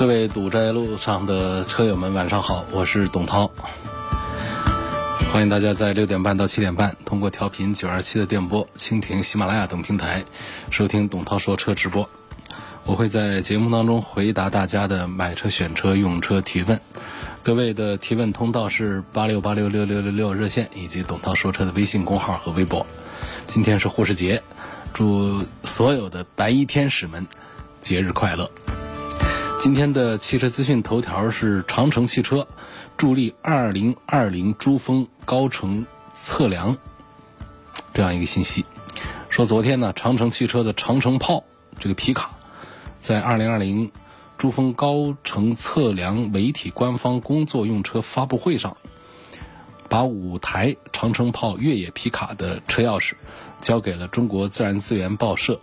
各位堵在路上的车友们，晚上好，我是董涛。欢迎大家在六点半到七点半，通过调频九二七的电波、蜻蜓、喜马拉雅等平台收听董涛说车直播。我会在节目当中回答大家的买车、选车、用车提问。各位的提问通道是八六八六六六六六热线以及董涛说车的微信公号和微博。今天是护士节，祝所有的白衣天使们节日快乐。今天的汽车资讯头条是长城汽车助力2020珠峰高程测量这样一个信息。说昨天呢，长城汽车的长城炮这个皮卡在2020珠峰高程测量媒体官方工作用车发布会上，把五台长城炮越野皮卡的车钥匙交给了中国自然资源报社。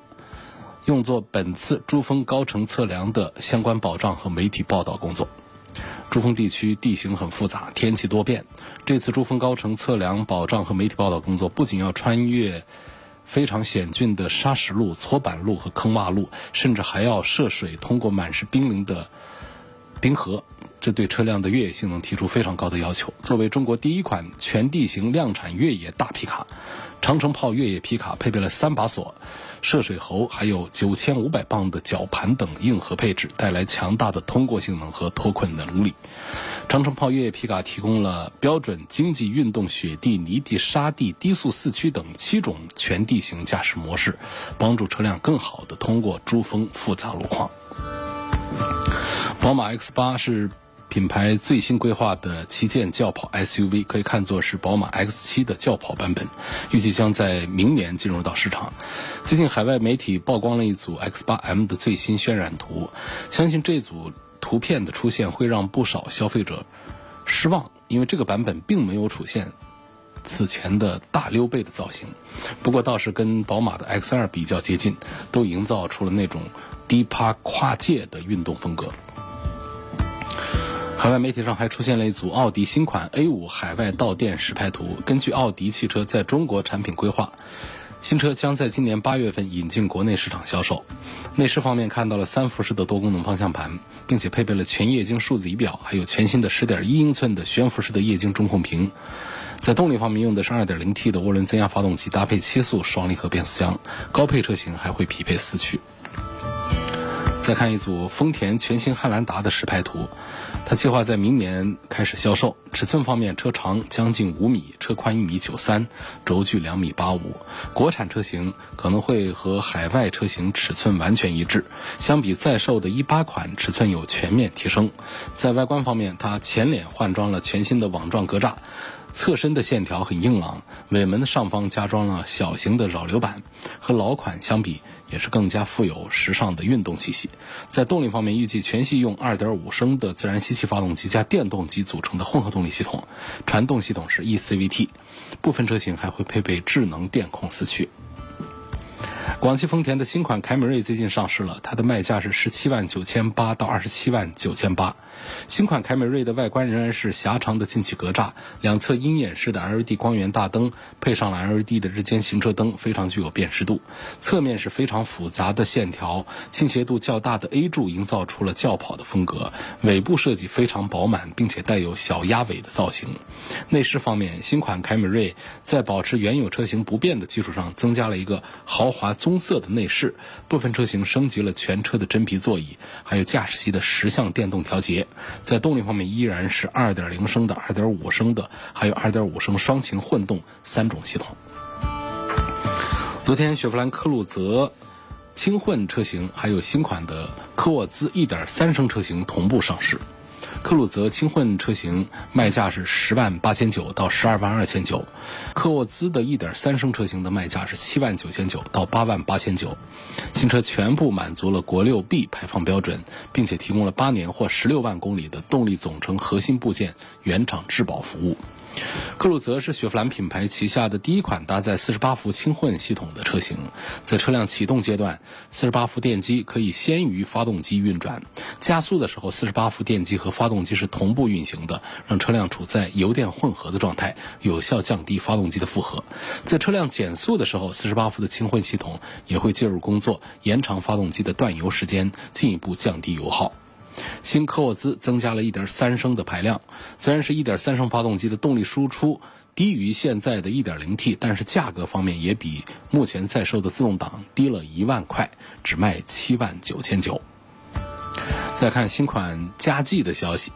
用作本次珠峰高程测量的相关保障和媒体报道工作。珠峰地区地形很复杂，天气多变。这次珠峰高程测量保障和媒体报道工作，不仅要穿越非常险峻的砂石路、搓板路和坑洼路，甚至还要涉水通过满是冰凌的冰河，这对车辆的越野性能提出非常高的要求。作为中国第一款全地形量产越野大皮卡，长城炮越野皮卡配备了三把锁。涉水喉还有九千五百磅的绞盘等硬核配置，带来强大的通过性能和脱困能力。长城炮越野皮卡提供了标准经济运动雪地、泥地、沙地、低速四驱等七种全地形驾驶模式，帮助车辆更好地通过珠峰复杂路况。宝马 X 八是。品牌最新规划的旗舰轿跑 SUV 可以看作是宝马 X7 的轿跑版本，预计将在明年进入到市场。最近海外媒体曝光了一组 X8M 的最新渲染图，相信这组图片的出现会让不少消费者失望，因为这个版本并没有出现此前的大溜背的造型。不过倒是跟宝马的 X2 比较接近，都营造出了那种低趴跨界的运动风格。海外媒体上还出现了一组奥迪新款 A5 海外到店实拍图。根据奥迪汽车在中国产品规划，新车将在今年八月份引进国内市场销售。内饰方面看到了三辐式的多功能方向盘，并且配备了全液晶数字仪表，还有全新的十点一英寸的悬浮式的液晶中控屏。在动力方面用的是二点零 T 的涡轮增压发动机，搭配七速双离合变速箱，高配车型还会匹配四驱。再看一组丰田全新汉兰达的实拍图。它计划在明年开始销售。尺寸方面，车长将近五米，车宽一米九三，轴距两米八五。国产车型可能会和海外车型尺寸完全一致，相比在售的一八款，尺寸有全面提升。在外观方面，它前脸换装了全新的网状格栅。侧身的线条很硬朗，尾门的上方加装了小型的扰流板，和老款相比也是更加富有时尚的运动气息。在动力方面，预计全系用2.5升的自然吸气发动机加电动机组成的混合动力系统，传动系统是 eCVT，部分车型还会配备智能电控四驱。广汽丰田的新款凯美瑞最近上市了，它的卖价是十七万九千八到二十七万九千八。新款凯美瑞的外观仍然是狭长的进气格栅，两侧鹰眼式的 LED 光源大灯，配上了 LED 的日间行车灯，非常具有辨识度。侧面是非常复杂的线条，倾斜度较大的 A 柱营造出了轿跑的风格。尾部设计非常饱满，并且带有小鸭尾的造型。内饰方面，新款凯美瑞在保持原有车型不变的基础上，增加了一个豪华棕色的内饰。部分车型升级了全车的真皮座椅，还有驾驶席的十项电动调节。在动力方面依然是2.0升的、2.5升的，还有2.5升双擎混动三种系统。昨天雪佛兰科鲁泽轻混车型还有新款的科沃兹1.3升车型同步上市。科鲁泽轻混车型卖价是十万八千九到十二万二千九，科沃兹的一点三升车型的卖价是七万九千九到八万八千九。新车全部满足了国六 B 排放标准，并且提供了八年或十六万公里的动力总成核心部件原厂质保服务。克鲁泽是雪佛兰品牌旗下的第一款搭载48伏轻混系统的车型，在车辆启动阶段，48伏电机可以先于发动机运转；加速的时候，48伏电机和发动机是同步运行的，让车辆处在油电混合的状态，有效降低发动机的负荷。在车辆减速的时候，48伏的轻混系统也会介入工作，延长发动机的断油时间，进一步降低油耗。新科沃兹增加了一点三升的排量，虽然是一点三升发动机的动力输出低于现在的一点零 T，但是价格方面也比目前在售的自动挡低了一万块，只卖七万九千九。再看新款佳绩的消息。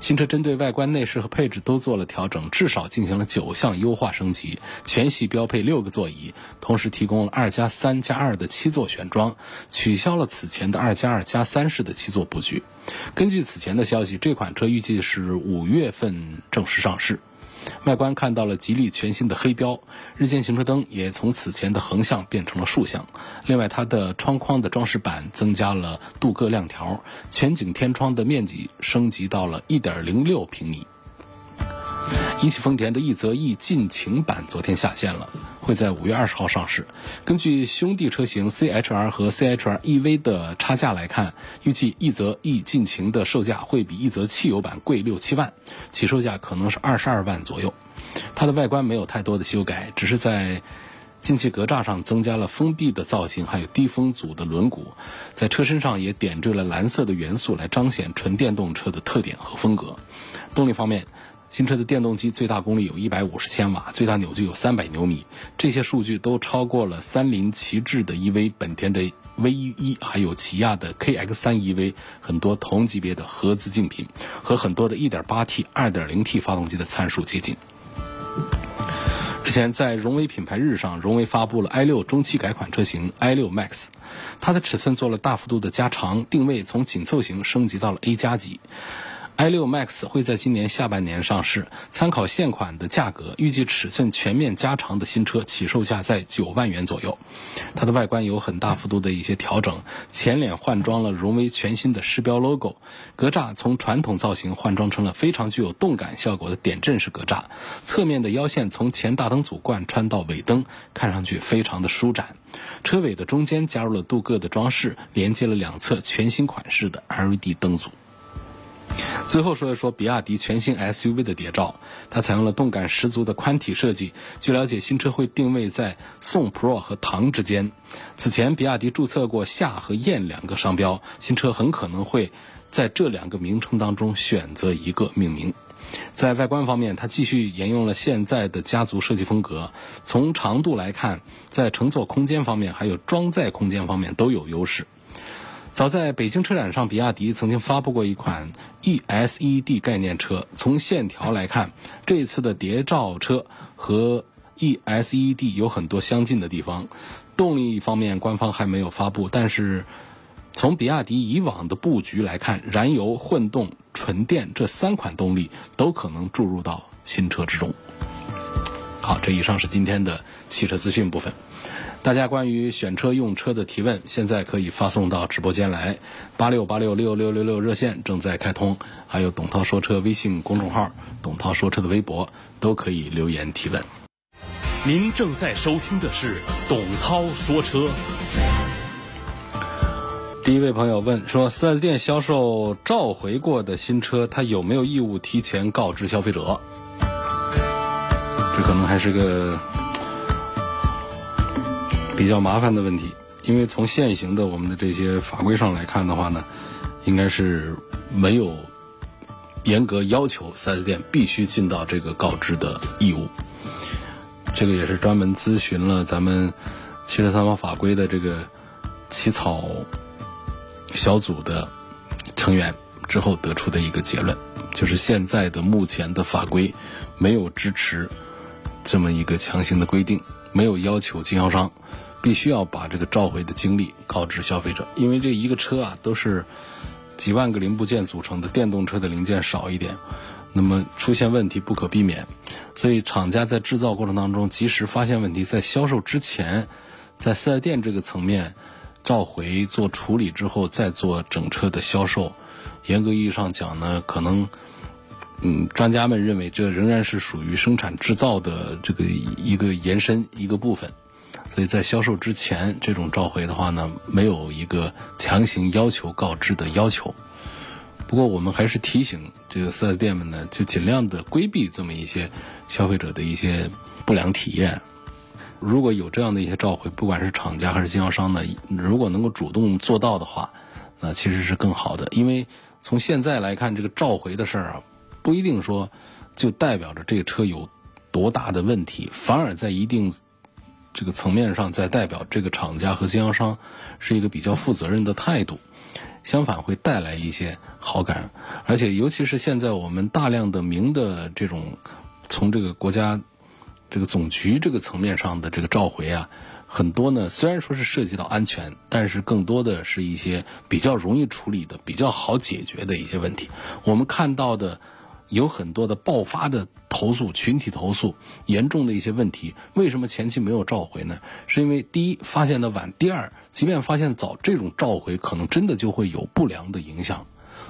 新车针对外观内饰和配置都做了调整，至少进行了九项优化升级。全系标配六个座椅，同时提供了二加三加二的七座选装，取消了此前的二加二加三式的七座布局。根据此前的消息，这款车预计是五月份正式上市。外观看到了吉利全新的黑标，日间行车灯也从此前的横向变成了竖向。另外，它的窗框的装饰板增加了镀铬亮条，全景天窗的面积升级到了1.06平米。一汽丰田的奕泽 E 尽情版昨天下线了，会在五月二十号上市。根据兄弟车型 CHR 和 CHR EV 的差价来看，预计奕泽 E 尽情的售价会比奕泽汽油版贵六七万，起售价可能是二十二万左右。它的外观没有太多的修改，只是在进气格栅上增加了封闭的造型，还有低风阻的轮毂，在车身上也点缀了蓝色的元素来彰显纯电动车的特点和风格。动力方面。新车的电动机最大功率有一百五十千瓦，最大扭矩有三百牛米，这些数据都超过了三菱旗帜的 EV、本田的 V 一，还有起亚的 KX 三 EV 很多同级别的合资竞品，和很多的 1.8T、2.0T 发动机的参数接近。日前在荣威品牌日上，荣威发布了 i6 中期改款车型 i6 Max，它的尺寸做了大幅度的加长，定位从紧凑型升级到了 A 加级。I6 Max 会在今年下半年上市，参考现款的价格，预计尺寸全面加长的新车起售价在九万元左右。它的外观有很大幅度的一些调整，前脸换装了荣威全新的狮标 logo，格栅从传统造型换装成了非常具有动感效果的点阵式格栅，侧面的腰线从前大灯组贯穿到尾灯，看上去非常的舒展。车尾的中间加入了镀铬的装饰，连接了两侧全新款式的 LED 灯组。最后说一说比亚迪全新 SUV 的谍照，它采用了动感十足的宽体设计。据了解，新车会定位在宋 Pro 和唐之间。此前，比亚迪注册过夏和燕两个商标，新车很可能会在这两个名称当中选择一个命名。在外观方面，它继续沿用了现在的家族设计风格。从长度来看，在乘坐空间方面还有装载空间方面都有优势。早在北京车展上，比亚迪曾经发布过一款 ESED 概念车。从线条来看，这次的谍照车和 ESED 有很多相近的地方。动力方面，官方还没有发布，但是从比亚迪以往的布局来看，燃油、混动、纯电这三款动力都可能注入到新车之中。好，这以上是今天的汽车资讯部分。大家关于选车用车的提问，现在可以发送到直播间来，八六八六六六六六热线正在开通，还有董涛说车微信公众号、董涛说车的微博都可以留言提问。您正在收听的是董涛说车。第一位朋友问说，4S 店销售召回过的新车，他有没有义务提前告知消费者？这可能还是个。比较麻烦的问题，因为从现行的我们的这些法规上来看的话呢，应该是没有严格要求 4S 店必须尽到这个告知的义务。这个也是专门咨询了咱们汽车三包法规的这个起草小组的成员之后得出的一个结论，就是现在的目前的法规没有支持这么一个强行的规定，没有要求经销商。必须要把这个召回的经历告知消费者，因为这一个车啊都是几万个零部件组成的电动车的零件少一点，那么出现问题不可避免。所以厂家在制造过程当中及时发现问题，在销售之前，在四 S 店这个层面召回做处理之后再做整车的销售。严格意义上讲呢，可能，嗯，专家们认为这仍然是属于生产制造的这个一个延伸一个部分。所以在销售之前，这种召回的话呢，没有一个强行要求告知的要求。不过我们还是提醒这个四 S 店们呢，就尽量的规避这么一些消费者的一些不良体验。如果有这样的一些召回，不管是厂家还是经销商呢，如果能够主动做到的话，那其实是更好的。因为从现在来看，这个召回的事儿啊，不一定说就代表着这个车有多大的问题，反而在一定。这个层面上，在代表这个厂家和经销商是一个比较负责任的态度，相反会带来一些好感。而且，尤其是现在我们大量的明的这种从这个国家这个总局这个层面上的这个召回啊，很多呢虽然说是涉及到安全，但是更多的是一些比较容易处理的、比较好解决的一些问题。我们看到的。有很多的爆发的投诉，群体投诉，严重的一些问题，为什么前期没有召回呢？是因为第一发现的晚，第二，即便发现早，这种召回可能真的就会有不良的影响。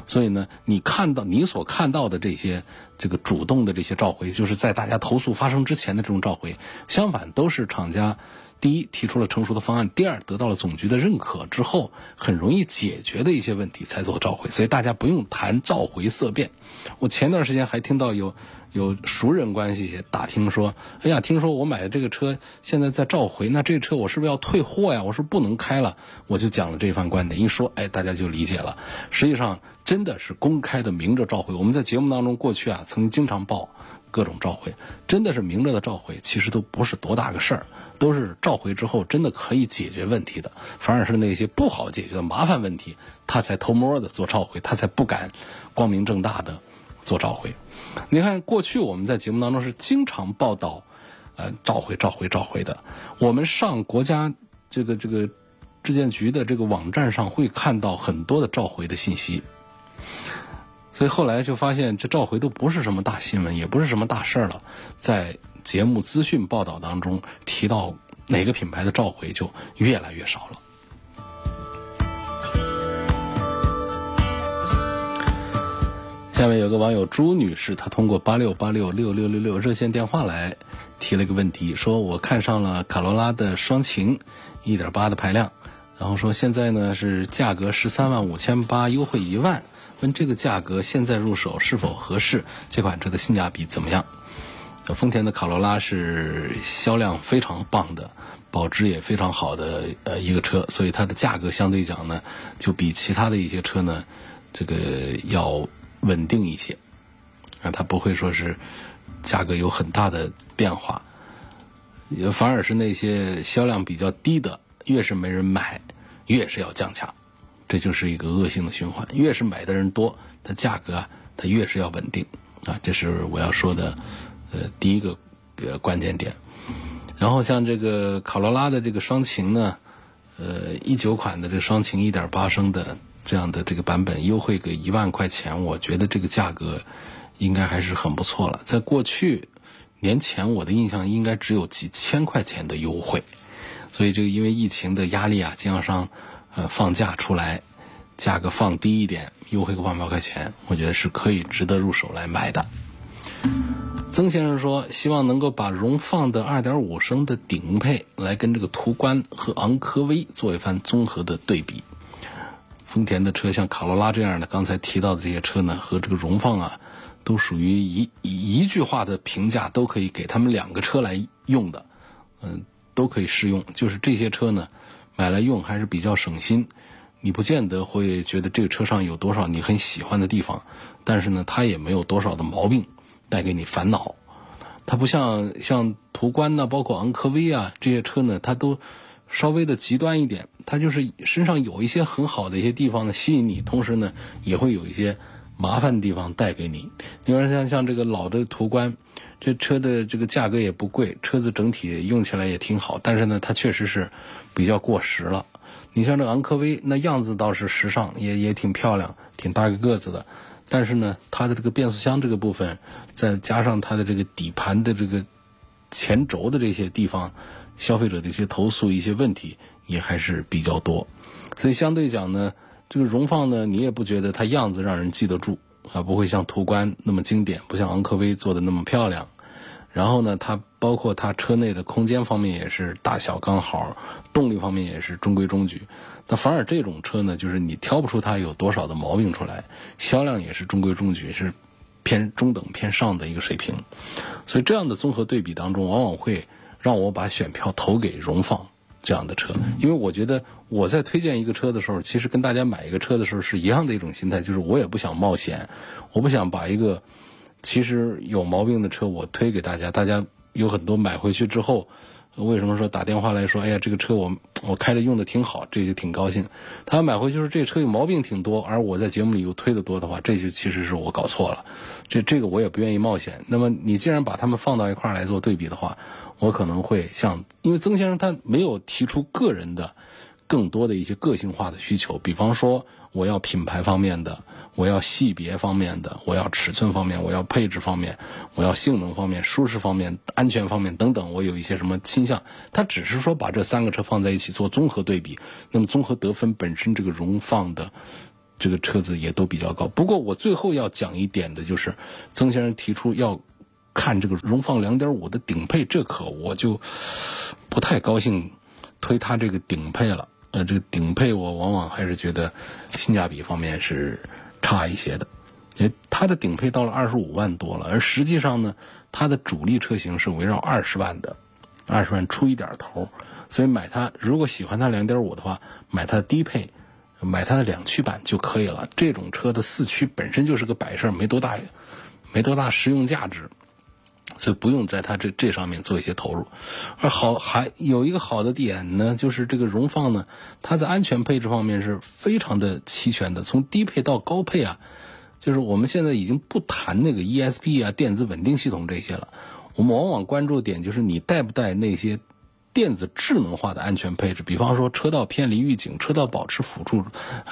所以呢，你看到你所看到的这些这个主动的这些召回，就是在大家投诉发生之前的这种召回，相反都是厂家。第一，提出了成熟的方案；第二，得到了总局的认可之后，很容易解决的一些问题才做召回。所以大家不用谈召回色变。我前段时间还听到有有熟人关系打听说：“哎呀，听说我买的这个车现在在召回，那这车我是不是要退货呀？我是不能开了。”我就讲了这番观点，一说，哎，大家就理解了。实际上，真的是公开的明着召回。我们在节目当中过去啊，曾经常报各种召回，真的是明着的召回，其实都不是多大个事儿。都是召回之后真的可以解决问题的，反而是那些不好解决的麻烦问题，他才偷摸的做召回，他才不敢光明正大的做召回。你看，过去我们在节目当中是经常报道，呃，召回、召回、召回的。我们上国家这个这个质监局的这个网站上会看到很多的召回的信息，所以后来就发现这召回都不是什么大新闻，也不是什么大事儿了，在。节目资讯报道当中提到哪个品牌的召回就越来越少了。下面有个网友朱女士，她通过八六八六六六六六热线电话来提了一个问题，说我看上了卡罗拉的双擎，一点八的排量，然后说现在呢是价格十三万五千八，优惠一万，问这个价格现在入手是否合适？这款车的性价比怎么样？丰田的卡罗拉是销量非常棒的，保值也非常好的呃一个车，所以它的价格相对讲呢，就比其他的一些车呢，这个要稳定一些，啊，它不会说是价格有很大的变化，反而是那些销量比较低的，越是没人买，越是要降价，这就是一个恶性的循环，越是买的人多，它价格啊，它越是要稳定，啊，这是我要说的。呃，第一个呃关键点，然后像这个卡罗拉的这个双擎呢，呃，一九款的这双擎一点八升的这样的这个版本，优惠个一万块钱，我觉得这个价格应该还是很不错了。在过去年前，我的印象应该只有几千块钱的优惠，所以这个因为疫情的压力啊，经销商呃放假出来，价格放低一点，优惠个万把块钱，我觉得是可以值得入手来买的。曾先生说：“希望能够把荣放的2.5升的顶配来跟这个途观和昂科威做一番综合的对比。丰田的车像卡罗拉这样的，刚才提到的这些车呢，和这个荣放啊，都属于一一句话的评价都可以给他们两个车来用的，嗯，都可以适用。就是这些车呢，买来用还是比较省心，你不见得会觉得这个车上有多少你很喜欢的地方，但是呢，它也没有多少的毛病。”带给你烦恼，它不像像途观呢，包括昂科威啊这些车呢，它都稍微的极端一点，它就是身上有一些很好的一些地方呢吸引你，同时呢也会有一些麻烦的地方带给你。你说像像这个老的途观，这车的这个价格也不贵，车子整体用起来也挺好，但是呢它确实是比较过时了。你像这昂科威，那样子倒是时尚，也也挺漂亮，挺大个个子的。但是呢，它的这个变速箱这个部分，再加上它的这个底盘的这个前轴的这些地方，消费者的一些投诉、一些问题也还是比较多。所以相对讲呢，这个荣放呢，你也不觉得它样子让人记得住啊，不会像途观那么经典，不像昂科威做的那么漂亮。然后呢，它包括它车内的空间方面也是大小刚好，动力方面也是中规中矩。那反而这种车呢，就是你挑不出它有多少的毛病出来，销量也是中规中矩，是偏中等偏上的一个水平。所以这样的综合对比当中，往往会让我把选票投给荣放这样的车，因为我觉得我在推荐一个车的时候，其实跟大家买一个车的时候是一样的一种心态，就是我也不想冒险，我不想把一个。其实有毛病的车我推给大家，大家有很多买回去之后，为什么说打电话来说，哎呀，这个车我我开着用的挺好，这就挺高兴。他买回去说这车有毛病挺多，而我在节目里又推的多的话，这就其实是我搞错了。这这个我也不愿意冒险。那么你既然把他们放到一块来做对比的话，我可能会像，因为曾先生他没有提出个人的更多的一些个性化的需求，比方说我要品牌方面的。我要细别方面的，我要尺寸方面，我要配置方面，我要性能方面、舒适方面、安全方面等等，我有一些什么倾向？他只是说把这三个车放在一起做综合对比，那么综合得分本身这个荣放的这个车子也都比较高。不过我最后要讲一点的就是，曾先生提出要看这个荣放2.5的顶配，这可我就不太高兴推它这个顶配了。呃，这个顶配我往往还是觉得性价比方面是。差一些的，因为它的顶配到了二十五万多了，而实际上呢，它的主力车型是围绕二十万的，二十万出一点头，所以买它，如果喜欢它两点五的话，买它的低配，买它的两驱版就可以了。这种车的四驱本身就是个摆设，没多大，没多大实用价值，所以不用在它这这上面做一些投入。而好还有一个好的点呢，就是这个荣放呢，它在安全配置方面是非常的齐全的，从低配到高配啊，就是我们现在已经不谈那个 ESP 啊、电子稳定系统这些了，我们往往关注点就是你带不带那些。电子智能化的安全配置，比方说车道偏离预警、车道保持辅助、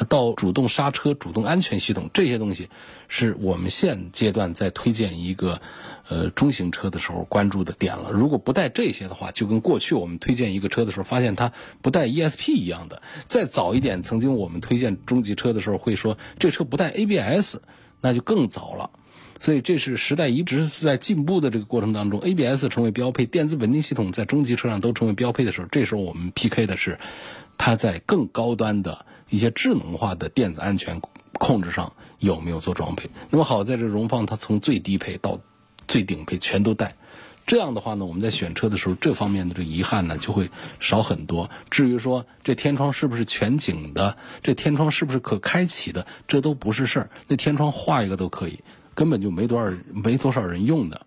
到主动刹车、主动安全系统这些东西，是我们现阶段在推荐一个呃中型车的时候关注的点了。如果不带这些的话，就跟过去我们推荐一个车的时候发现它不带 ESP 一样的。再早一点，曾经我们推荐中级车的时候会说这车不带 ABS，那就更早了。所以这是时代一直是在进步的这个过程当中，ABS 成为标配，电子稳定系统在中级车上都成为标配的时候，这时候我们 PK 的是它在更高端的一些智能化的电子安全控制上有没有做装配。那么好在这荣放它从最低配到最顶配全都带，这样的话呢，我们在选车的时候这方面的这遗憾呢就会少很多。至于说这天窗是不是全景的，这天窗是不是可开启的，这都不是事儿，那天窗画一个都可以。根本就没多少没多少人用的，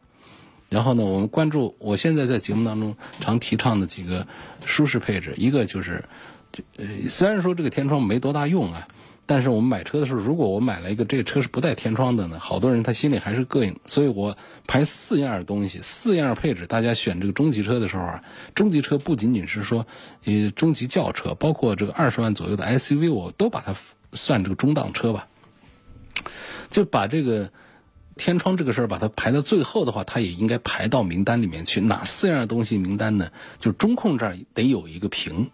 然后呢，我们关注我现在在节目当中常提倡的几个舒适配置，一个就是，虽然说这个天窗没多大用啊，但是我们买车的时候，如果我买了一个这个车是不带天窗的呢，好多人他心里还是膈应，所以我排四样东西，四样配置，大家选这个中级车的时候啊，中级车不仅仅是说呃中级轿车，包括这个二十万左右的 SUV，我都把它算这个中档车吧，就把这个。天窗这个事儿把它排到最后的话，它也应该排到名单里面去。哪四样东西名单呢？就中控这儿得有一个屏，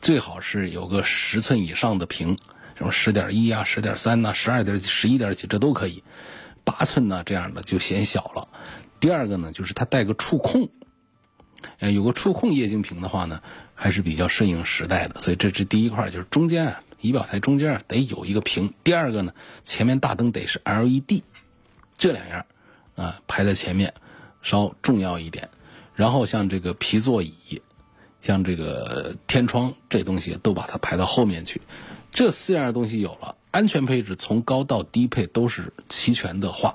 最好是有个十寸以上的屏，什么十点一啊、十点三呐、十二点、十一点几，这都可以。八寸呢这样的就显小了。第二个呢，就是它带个触控，呃，有个触控液晶屏的话呢，还是比较顺应时代的。所以这是第一块，就是中间啊，仪表台中间得有一个屏。第二个呢，前面大灯得是 LED。这两样，啊，排在前面，稍重要一点。然后像这个皮座椅，像这个天窗这东西，都把它排到后面去。这四样东西有了，安全配置从高到低配都是齐全的话，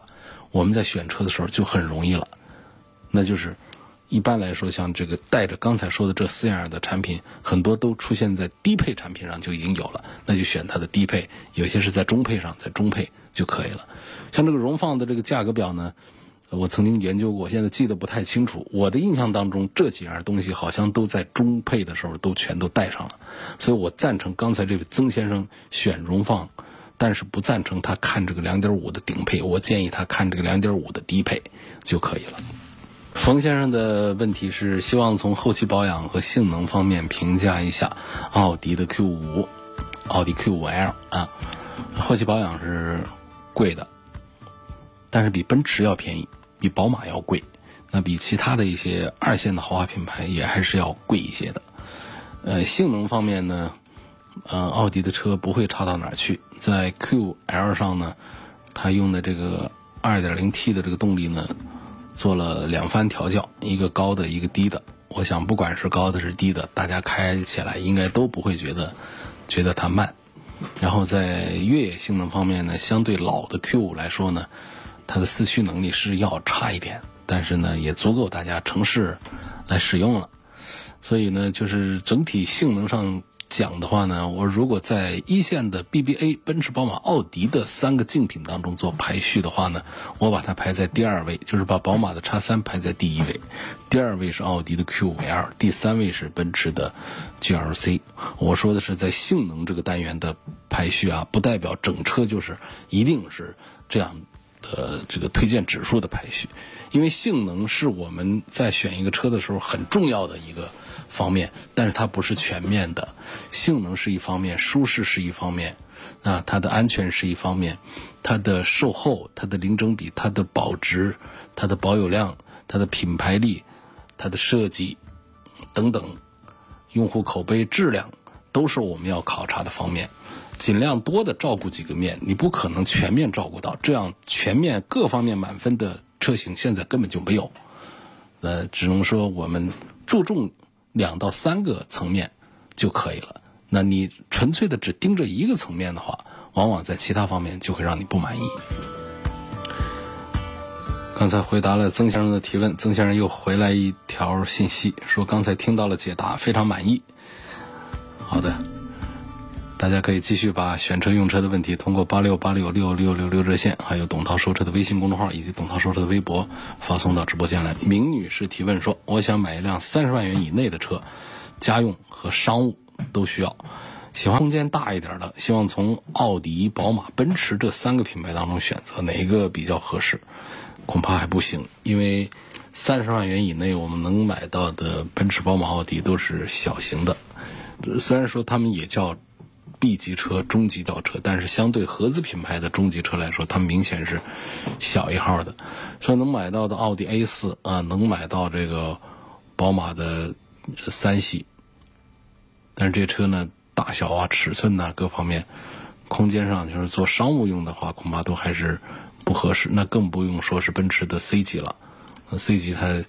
我们在选车的时候就很容易了。那就是一般来说，像这个带着刚才说的这四样的产品，很多都出现在低配产品上就已经有了，那就选它的低配。有些是在中配上，在中配就可以了。像这个荣放的这个价格表呢，我曾经研究过，现在记得不太清楚。我的印象当中，这几样东西好像都在中配的时候都全都带上了，所以我赞成刚才这位曾先生选荣放，但是不赞成他看这个两点五的顶配。我建议他看这个两点五的低配就可以了。冯先生的问题是希望从后期保养和性能方面评价一下奥迪的 Q 五，奥迪 Q 五 L 啊，后期保养是贵的，但是比奔驰要便宜。比宝马要贵，那比其他的一些二线的豪华品牌也还是要贵一些的。呃，性能方面呢，呃，奥迪的车不会差到哪儿去。在 QL 上呢，它用的这个 2.0T 的这个动力呢，做了两番调教，一个高的，一个低的。我想，不管是高的是低的，大家开起来应该都不会觉得觉得它慢。然后在越野性能方面呢，相对老的 Q5 来说呢。它的四驱能力是要差一点，但是呢，也足够大家城市来使用了。所以呢，就是整体性能上讲的话呢，我如果在一线的 BBA、奔驰、宝马、奥迪的三个竞品当中做排序的话呢，我把它排在第二位，就是把宝马的叉三排在第一位，第二位是奥迪的 Q5L，第三位是奔驰的 GLC。我说的是在性能这个单元的排序啊，不代表整车就是一定是这样。的这个推荐指数的排序，因为性能是我们在选一个车的时候很重要的一个方面，但是它不是全面的。性能是一方面，舒适是一方面，啊，它的安全是一方面，它的售后、它的零整比、它的保值、它的保有量、它的品牌力、它的设计等等，用户口碑、质量都是我们要考察的方面。尽量多的照顾几个面，你不可能全面照顾到，这样全面各方面满分的车型现在根本就没有。呃，只能说我们注重两到三个层面就可以了。那你纯粹的只盯着一个层面的话，往往在其他方面就会让你不满意。刚才回答了曾先生的提问，曾先生又回来一条信息，说刚才听到了解答，非常满意。好的。大家可以继续把选车用车的问题通过八六八六六六六六热线，还有董涛说车的微信公众号以及董涛说车的微博发送到直播间来。明女士提问说：“我想买一辆三十万元以内的车，家用和商务都需要，喜欢空间大一点的，希望从奥迪、宝马、奔驰这三个品牌当中选择哪一个比较合适？恐怕还不行，因为三十万元以内我们能买到的奔驰、宝马、奥迪都是小型的，虽然说他们也叫。” B 级车、中级轿车，但是相对合资品牌的中级车来说，它明显是小一号的。所以能买到的奥迪 A 四啊，能买到这个宝马的三系，但是这车呢，大小啊、尺寸呐各方面，空间上就是做商务用的话，恐怕都还是不合适。那更不用说是奔驰的 C 级了，C 级它。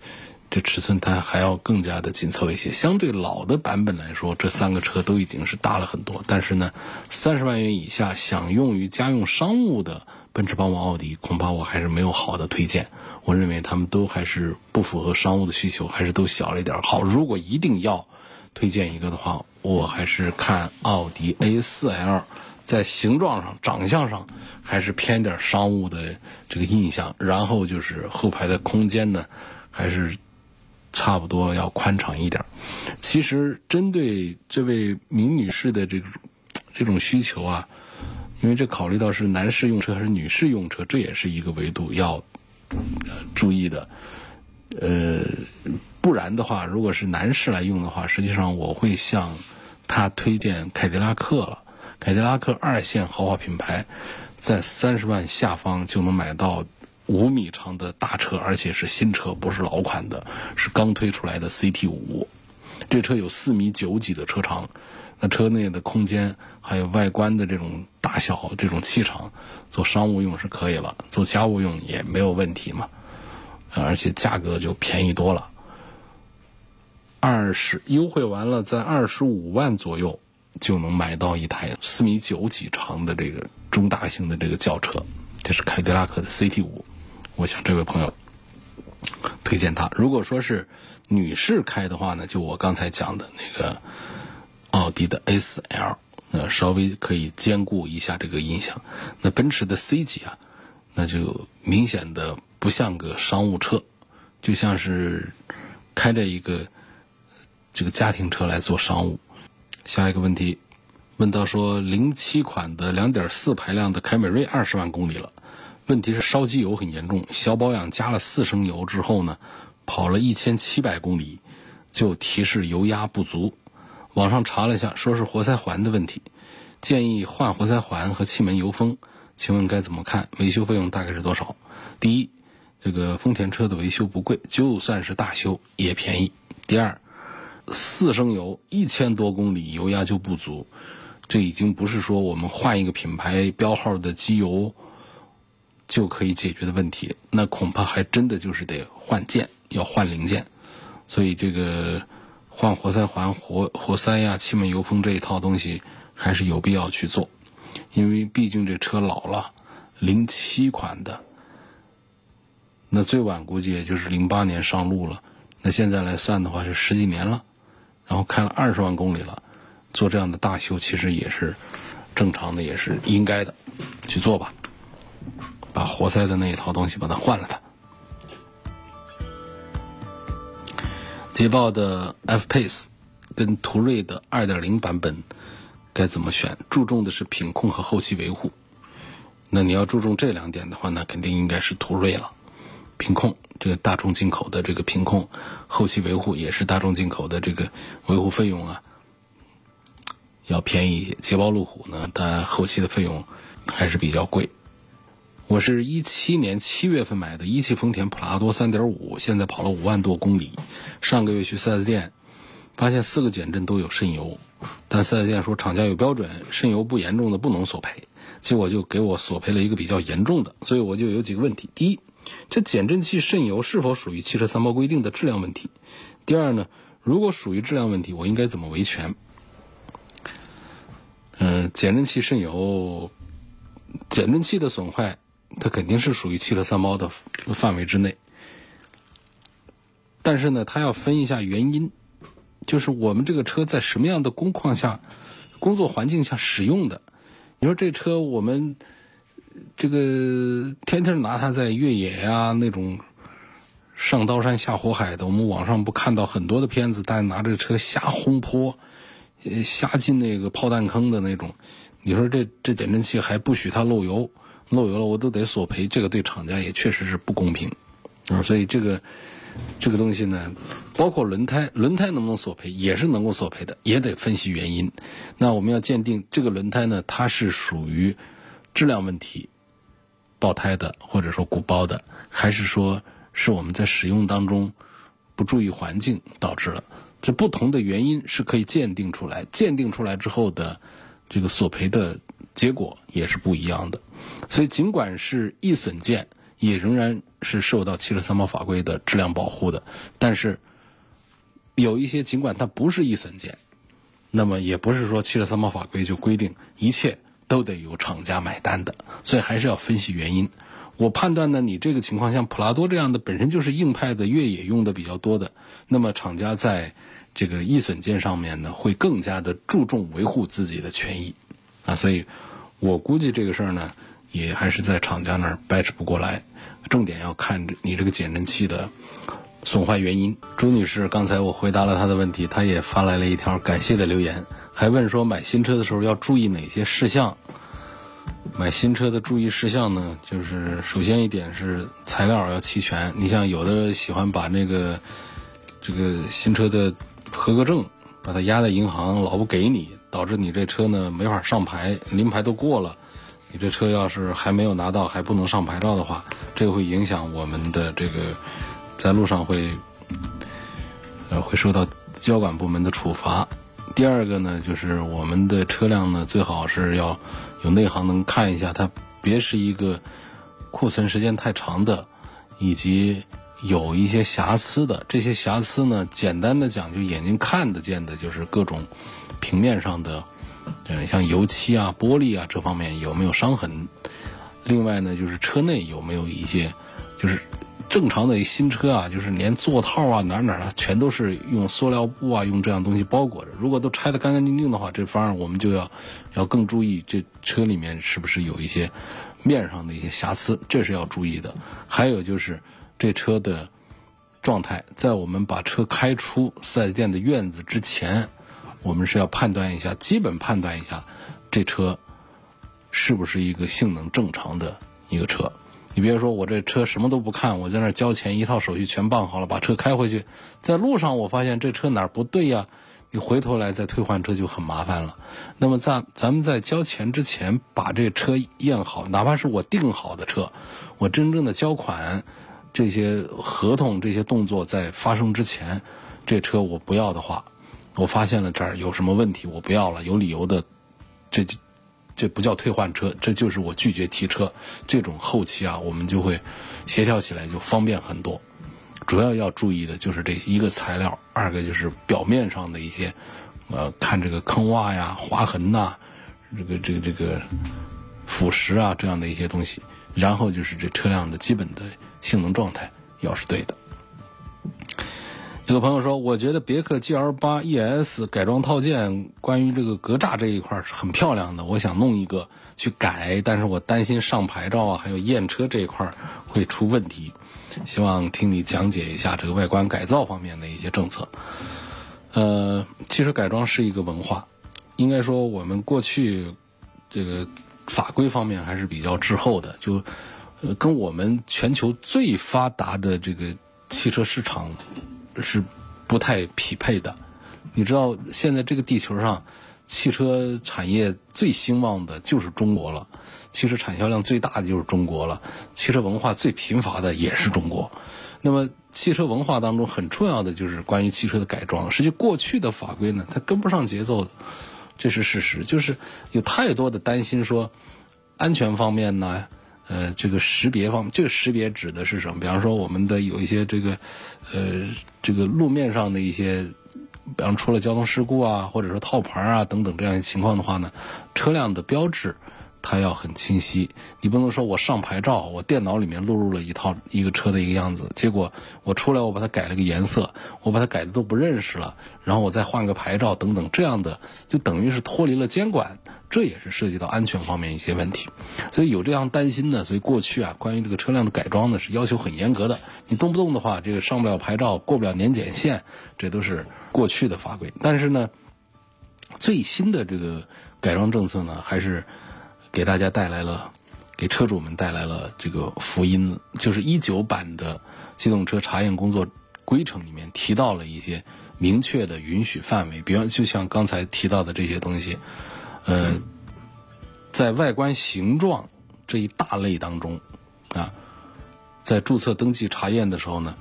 这尺寸它还要更加的紧凑一些，相对老的版本来说，这三个车都已经是大了很多。但是呢，三十万元以下想用于家用商务的奔驰、宝马、奥迪，恐怕我还是没有好的推荐。我认为他们都还是不符合商务的需求，还是都小了一点好。如果一定要推荐一个的话，我还是看奥迪 A4L，在形状上、长相上还是偏点商务的这个印象。然后就是后排的空间呢，还是。差不多要宽敞一点。其实针对这位明女士的这种这种需求啊，因为这考虑到是男士用车还是女士用车，这也是一个维度要注意的。呃，不然的话，如果是男士来用的话，实际上我会向他推荐凯迪拉克了。凯迪拉克二线豪华品牌，在三十万下方就能买到。五米长的大车，而且是新车，不是老款的，是刚推出来的 CT 五。这车有四米九几的车长，那车内的空间还有外观的这种大小、这种气场，做商务用是可以了，做家务用也没有问题嘛。而且价格就便宜多了，二十优惠完了，在二十五万左右就能买到一台四米九几长的这个中大型的这个轿车，这是凯迪拉克的 CT 五。我想这位朋友推荐他。如果说是女士开的话呢，就我刚才讲的那个奥迪的 A4L，呃，稍微可以兼顾一下这个音响。那奔驰的 C 级啊，那就明显的不不像个商务车，就像是开着一个这个家庭车来做商务。下一个问题，问到说零七款的两点四排量的凯美瑞二十万公里了，问题是烧机油很严重，小保养加了四升油之后呢，跑了一千七百公里就提示油压不足。网上查了一下，说是活塞环的问题，建议换活塞环和气门油封，请问该怎么看？维修费用大概是多少？第一，这个丰田车的维修不贵，就算是大修也便宜。第二，四升油一千多公里油压就不足，这已经不是说我们换一个品牌标号的机油就可以解决的问题，那恐怕还真的就是得换件，要换零件，所以这个。换活塞环、活活塞呀、气门油封这一套东西还是有必要去做，因为毕竟这车老了，零七款的，那最晚估计也就是零八年上路了，那现在来算的话是十几年了，然后开了二十万公里了，做这样的大修其实也是正常的，也是应该的，去做吧，把活塞的那一套东西把它换了它。捷豹的 F Pace 跟途锐的2.0版本该怎么选？注重的是品控和后期维护。那你要注重这两点的话，那肯定应该是途锐了。品控这个大众进口的这个品控，后期维护也是大众进口的这个维护费用啊，要便宜一些。捷豹路虎呢，它后期的费用还是比较贵。我是一七年七月份买的一汽丰田普拉多三点五，现在跑了五万多公里。上个月去 4S 店，发现四个减震都有渗油，但 4S 店说厂家有标准，渗油不严重的不能索赔。结果就给我索赔了一个比较严重的，所以我就有几个问题：第一，这减震器渗油是否属于汽车三包规定的质量问题？第二呢，如果属于质量问题，我应该怎么维权？嗯，减震器渗油，减震器的损坏。它肯定是属于汽车三包的范围之内，但是呢，它要分一下原因，就是我们这个车在什么样的工况下、工作环境下使用的。你说这车我们这个天天拿它在越野呀那种上刀山下火海的，我们网上不看到很多的片子，大家拿这车瞎轰坡、呃瞎进那个炮弹坑的那种。你说这这减震器还不许它漏油？漏油了，我都得索赔，这个对厂家也确实是不公平，啊，所以这个这个东西呢，包括轮胎，轮胎能不能索赔，也是能够索赔的，也得分析原因。那我们要鉴定这个轮胎呢，它是属于质量问题爆胎的，或者说鼓包的，还是说是我们在使用当中不注意环境导致了？这不同的原因是可以鉴定出来，鉴定出来之后的这个索赔的结果也是不一样的。所以，尽管是易损件，也仍然是受到汽车三包法规的质量保护的。但是，有一些尽管它不是易损件，那么也不是说汽车三包法规就规定一切都得由厂家买单的。所以，还是要分析原因。我判断呢，你这个情况像普拉多这样的本身就是硬派的越野用的比较多的，那么厂家在这个易损件上面呢，会更加的注重维护自己的权益啊。所以，我估计这个事儿呢。也还是在厂家那儿掰扯不过来，重点要看你这个减震器的损坏原因。朱女士，刚才我回答了她的问题，她也发来了一条感谢的留言，还问说买新车的时候要注意哪些事项。买新车的注意事项呢，就是首先一点是材料要齐全。你像有的喜欢把那个这个新车的合格证把它压在银行，老不给你，导致你这车呢没法上牌，临牌都过了。你这车要是还没有拿到，还不能上牌照的话，这个会影响我们的这个在路上会呃会受到交管部门的处罚。第二个呢，就是我们的车辆呢最好是要有内行能看一下，它别是一个库存时间太长的，以及有一些瑕疵的。这些瑕疵呢，简单的讲，就眼睛看得见的，就是各种平面上的。嗯，像油漆啊、玻璃啊这方面有没有伤痕？另外呢，就是车内有没有一些，就是正常的新车啊，就是连座套啊哪哪啊，全都是用塑料布啊，用这样东西包裹着。如果都拆得干干净净的话，这方案我们就要要更注意这车里面是不是有一些面上的一些瑕疵，这是要注意的。还有就是这车的状态，在我们把车开出四 S 店的院子之前，我们是要判断一下，基本判断一下这车是不是一个性能正常的一个车。你比如说，我这车什么都不看，我在那交钱，一套手续全办好了，把车开回去，在路上我发现这车哪儿不对呀？你回头来再退换车就很麻烦了。那么在咱们在交钱之前把这车验好，哪怕是我订好的车，我真正的交款，这些合同这些动作在发生之前，这车我不要的话，我发现了这儿有什么问题，我不要了，有理由的，这就。这不叫退换车，这就是我拒绝提车。这种后期啊，我们就会协调起来就方便很多。主要要注意的就是这一个材料，二个就是表面上的一些，呃，看这个坑洼呀、划痕呐，这个这个这个腐蚀啊这样的一些东西。然后就是这车辆的基本的性能状态要是对的。有个朋友说，我觉得别克 GL 八 ES 改装套件，关于这个格栅这一块是很漂亮的，我想弄一个去改，但是我担心上牌照啊，还有验车这一块会出问题，希望听你讲解一下这个外观改造方面的一些政策。呃，汽车改装是一个文化，应该说我们过去这个法规方面还是比较滞后的，就跟我们全球最发达的这个汽车市场。是不太匹配的。你知道，现在这个地球上，汽车产业最兴旺的就是中国了，汽车产销量最大的就是中国了，汽车文化最贫乏的也是中国。那么，汽车文化当中很重要的就是关于汽车的改装。实际过去的法规呢，它跟不上节奏，这是事实。就是有太多的担心说，安全方面呢。呃，这个识别方，这个识别指的是什么？比方说，我们的有一些这个，呃，这个路面上的一些，比方出了交通事故啊，或者说套牌啊等等这样情况的话呢，车辆的标志。它要很清晰，你不能说我上牌照，我电脑里面录入了一套一个车的一个样子，结果我出来我把它改了个颜色，我把它改的都不认识了，然后我再换个牌照等等，这样的就等于是脱离了监管，这也是涉及到安全方面一些问题，所以有这样担心呢。所以过去啊，关于这个车辆的改装呢是要求很严格的，你动不动的话，这个上不了牌照，过不了年检线，这都是过去的法规。但是呢，最新的这个改装政策呢，还是。给大家带来了，给车主们带来了这个福音，就是一九版的机动车查验工作规程里面提到了一些明确的允许范围，比方就像刚才提到的这些东西，呃，在外观形状这一大类当中，啊，在注册登记查验的时候呢，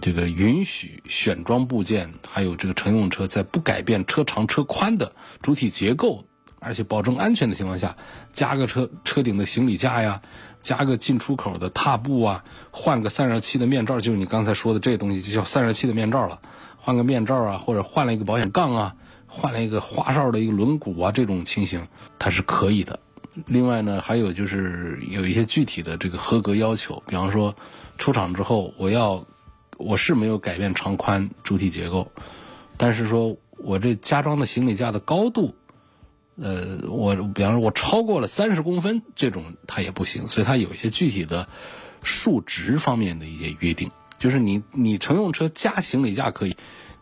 这个允许选装部件还有这个乘用车在不改变车长车宽的主体结构。而且保证安全的情况下，加个车车顶的行李架呀，加个进出口的踏步啊，换个散热器的面罩，就是你刚才说的这东西，就叫散热器的面罩了。换个面罩啊，或者换了一个保险杠啊，换了一个花哨的一个轮毂啊，这种情形它是可以的。另外呢，还有就是有一些具体的这个合格要求，比方说出厂之后，我要我是没有改变长宽主体结构，但是说我这加装的行李架的高度。呃，我比方说，我超过了三十公分，这种它也不行，所以它有一些具体的数值方面的一些约定，就是你你乘用车加行李架可以，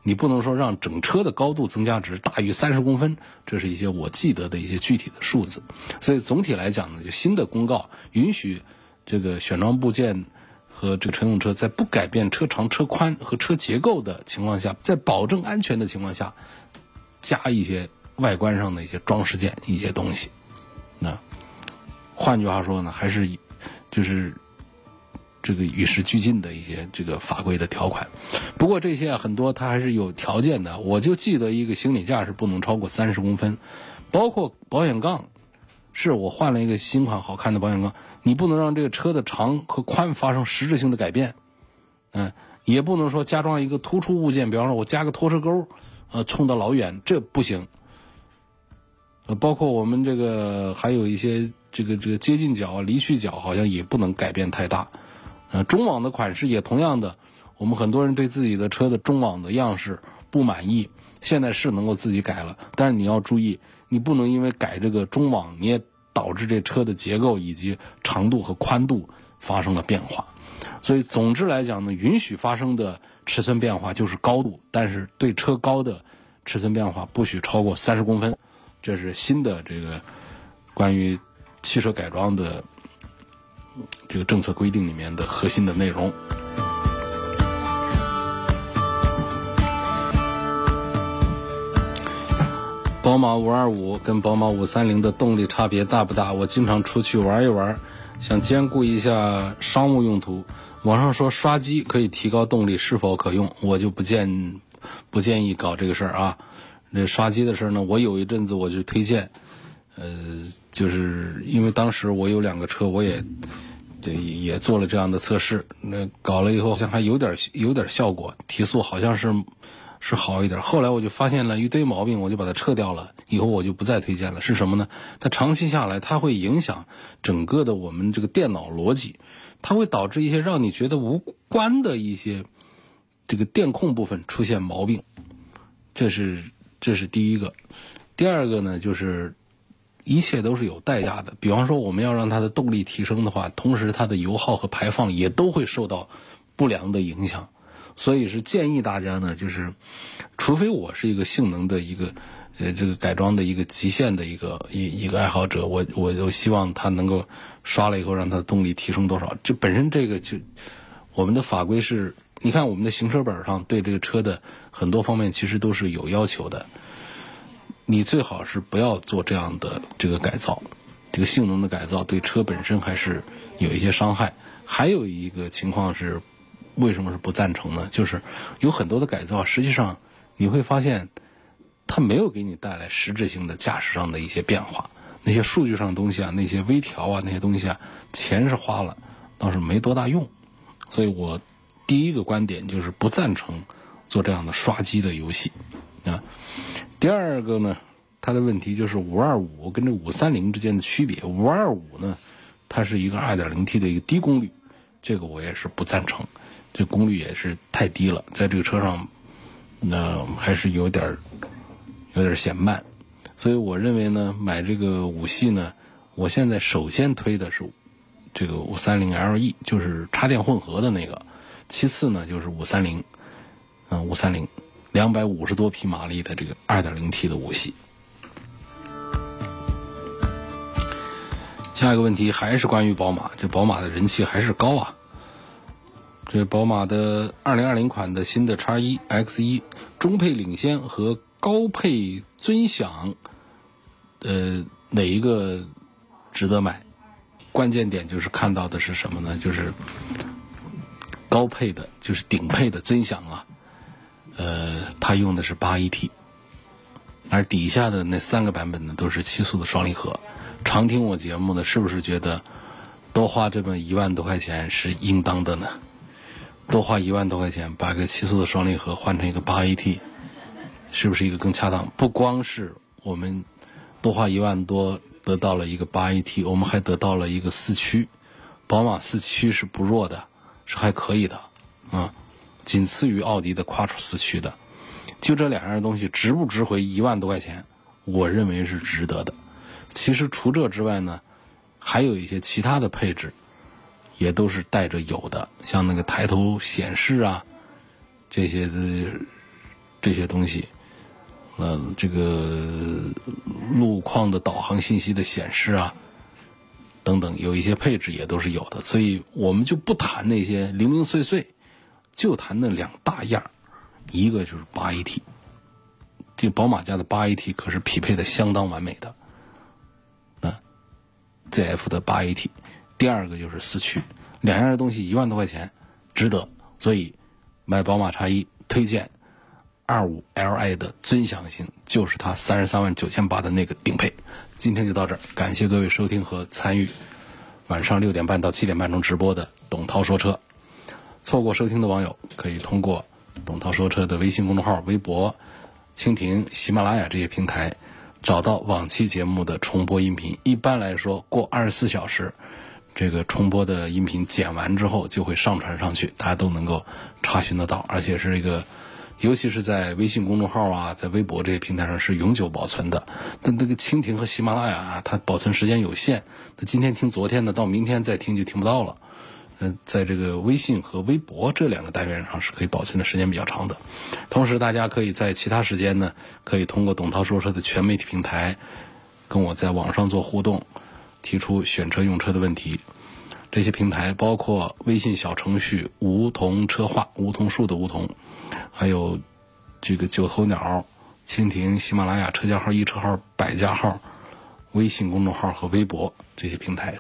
你不能说让整车的高度增加值大于三十公分，这是一些我记得的一些具体的数字。所以总体来讲呢，就新的公告允许这个选装部件和这个乘用车在不改变车长、车宽和车结构的情况下，在保证安全的情况下，加一些。外观上的一些装饰件、一些东西，那换句话说呢，还是就是这个与时俱进的一些这个法规的条款。不过这些啊，很多它还是有条件的。我就记得一个行李架是不能超过三十公分，包括保险杠，是我换了一个新款好看的保险杠，你不能让这个车的长和宽发生实质性的改变，嗯，也不能说加装一个突出物件，比方说我加个拖车钩，呃，冲到老远，这不行。呃，包括我们这个还有一些这个这个接近角、离去角，好像也不能改变太大。呃，中网的款式也同样的，我们很多人对自己的车的中网的样式不满意，现在是能够自己改了，但是你要注意，你不能因为改这个中网，你也导致这车的结构以及长度和宽度发生了变化。所以，总之来讲呢，允许发生的尺寸变化就是高度，但是对车高的尺寸变化不许超过三十公分，这是新的这个关于汽车改装的这个政策规定里面的核心的内容。宝马五二五跟宝马五三零的动力差别大不大？我经常出去玩一玩，想兼顾一下商务用途。网上说刷机可以提高动力，是否可用？我就不建不建议搞这个事儿啊。那刷机的事儿呢，我有一阵子我就推荐，呃，就是因为当时我有两个车，我也这也做了这样的测试。那搞了以后，好像还有点有点效果，提速好像是。是好一点，后来我就发现了一堆毛病，我就把它撤掉了。以后我就不再推荐了。是什么呢？它长期下来，它会影响整个的我们这个电脑逻辑，它会导致一些让你觉得无关的一些这个电控部分出现毛病。这是这是第一个。第二个呢，就是一切都是有代价的。比方说，我们要让它的动力提升的话，同时它的油耗和排放也都会受到不良的影响。所以是建议大家呢，就是，除非我是一个性能的一个，呃，这个改装的一个极限的一个一一个爱好者，我我就希望它能够刷了以后让它的动力提升多少。就本身这个就，我们的法规是，你看我们的行车本上对这个车的很多方面其实都是有要求的。你最好是不要做这样的这个改造，这个性能的改造对车本身还是有一些伤害。还有一个情况是。为什么是不赞成呢？就是有很多的改造，实际上你会发现，它没有给你带来实质性的驾驶上的一些变化。那些数据上的东西啊，那些微调啊，那些东西啊，钱是花了，倒是没多大用。所以我第一个观点就是不赞成做这样的刷机的游戏啊。第二个呢，它的问题就是五二五跟这五三零之间的区别。五二五呢，它是一个二点零 T 的一个低功率，这个我也是不赞成。这功率也是太低了，在这个车上，那还是有点有点嫌慢，所以我认为呢，买这个五系呢，我现在首先推的是这个五三零 LE，就是插电混合的那个，其次呢就是五三零，嗯，五三零两百五十多匹马力的这个二点零 T 的五系。下一个问题还是关于宝马，这宝马的人气还是高啊。这宝马的二零二零款的新的叉一 X 一中配领先和高配尊享，呃，哪一个值得买？关键点就是看到的是什么呢？就是高配的，就是顶配的尊享啊，呃，它用的是八 AT，而底下的那三个版本呢都是七速的双离合。常听我节目的，是不是觉得多花这么一万多块钱是应当的呢？多花一万多块钱把个七速的双离合换成一个八 AT，是不是一个更恰当？不光是我们多花一万多得到了一个八 AT，我们还得到了一个四驱。宝马四驱是不弱的，是还可以的啊，仅次于奥迪的 quattro 四驱的。就这两样东西值不值回一万多块钱？我认为是值得的。其实除这之外呢，还有一些其他的配置。也都是带着有的，像那个抬头显示啊，这些的这些东西，呃，这个路况的导航信息的显示啊，等等，有一些配置也都是有的。所以我们就不谈那些零零碎碎，就谈那两大样一个就是八 AT，这个宝马家的八 AT 可是匹配的相当完美的，啊，ZF 的八 AT。第二个就是四驱，两样的东西一万多块钱，值得。所以买宝马叉一推荐二五 Li 的尊享型，就是它三十三万九千八的那个顶配。今天就到这儿，感谢各位收听和参与晚上六点半到七点半钟直播的董涛说车。错过收听的网友可以通过董涛说车的微信公众号、微博、蜻蜓、喜马拉雅这些平台找到往期节目的重播音频。一般来说，过二十四小时。这个重播的音频剪完之后就会上传上去，大家都能够查询得到，而且是一个。尤其是在微信公众号啊，在微博这些平台上是永久保存的。但那个蜻蜓和喜马拉雅啊，它保存时间有限。那今天听昨天的，到明天再听就听不到了。嗯，在这个微信和微博这两个单元上是可以保存的时间比较长的。同时，大家可以在其他时间呢，可以通过董涛说车的全媒体平台，跟我在网上做互动，提出选车用车的问题。这些平台包括微信小程序“梧桐车话”，梧桐树的梧桐。还有这个九头鸟、蜻蜓、喜马拉雅车架号、一车号、百家号、微信公众号和微博这些平台。